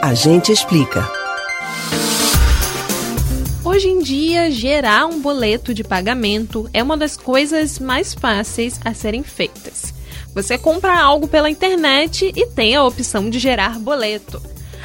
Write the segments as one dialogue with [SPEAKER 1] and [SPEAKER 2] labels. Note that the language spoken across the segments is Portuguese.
[SPEAKER 1] A gente explica.
[SPEAKER 2] Hoje em dia, gerar um boleto de pagamento é uma das coisas mais fáceis a serem feitas. Você compra algo pela internet e tem a opção de gerar boleto.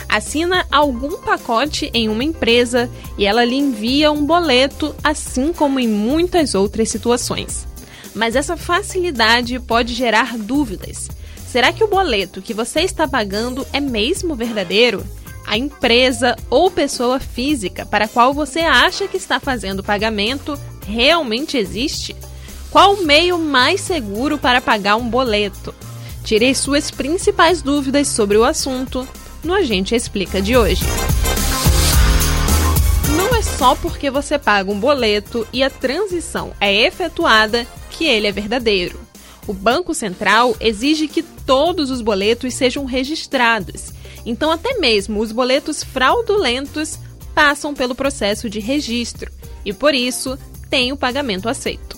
[SPEAKER 2] Assina algum pacote em uma empresa e ela lhe envia um boleto, assim como em muitas outras situações. Mas essa facilidade pode gerar dúvidas. Será que o boleto que você está pagando é mesmo verdadeiro? A empresa ou pessoa física para a qual você acha que está fazendo o pagamento realmente existe? Qual o meio mais seguro para pagar um boleto? Tirei suas principais dúvidas sobre o assunto no Agente Explica de hoje. Não é só porque você paga um boleto e a transição é efetuada que ele é verdadeiro. O Banco Central exige que todos os boletos sejam registrados. Então, até mesmo os boletos fraudulentos passam pelo processo de registro e, por isso, tem o pagamento aceito.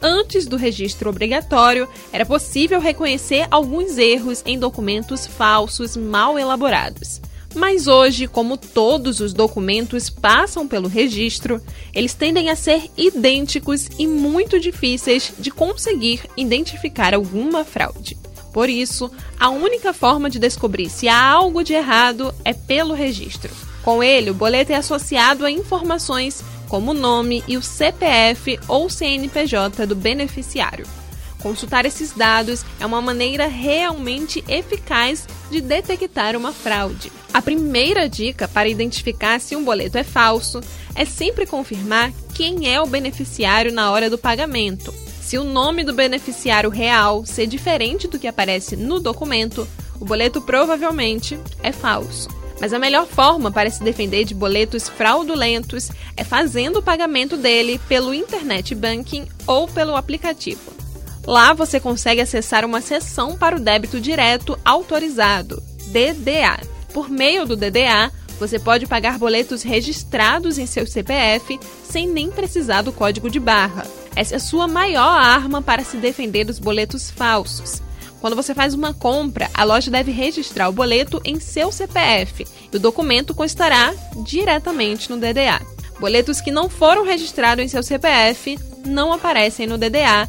[SPEAKER 2] Antes do registro obrigatório, era possível reconhecer alguns erros em documentos falsos mal elaborados. Mas hoje, como todos os documentos passam pelo registro, eles tendem a ser idênticos e muito difíceis de conseguir identificar alguma fraude. Por isso, a única forma de descobrir se há algo de errado é pelo registro. Com ele, o boleto é associado a informações como o nome e o CPF ou CNPJ do beneficiário. Consultar esses dados é uma maneira realmente eficaz de detectar uma fraude. A primeira dica para identificar se um boleto é falso é sempre confirmar quem é o beneficiário na hora do pagamento. Se o nome do beneficiário real ser diferente do que aparece no documento, o boleto provavelmente é falso. Mas a melhor forma para se defender de boletos fraudulentos é fazendo o pagamento dele pelo internet banking ou pelo aplicativo. Lá você consegue acessar uma seção para o débito direto autorizado, DDA. Por meio do DDA, você pode pagar boletos registrados em seu CPF sem nem precisar do código de barra. Essa é a sua maior arma para se defender dos boletos falsos. Quando você faz uma compra, a loja deve registrar o boleto em seu CPF e o documento constará diretamente no DDA. Boletos que não foram registrados em seu CPF não aparecem no DDA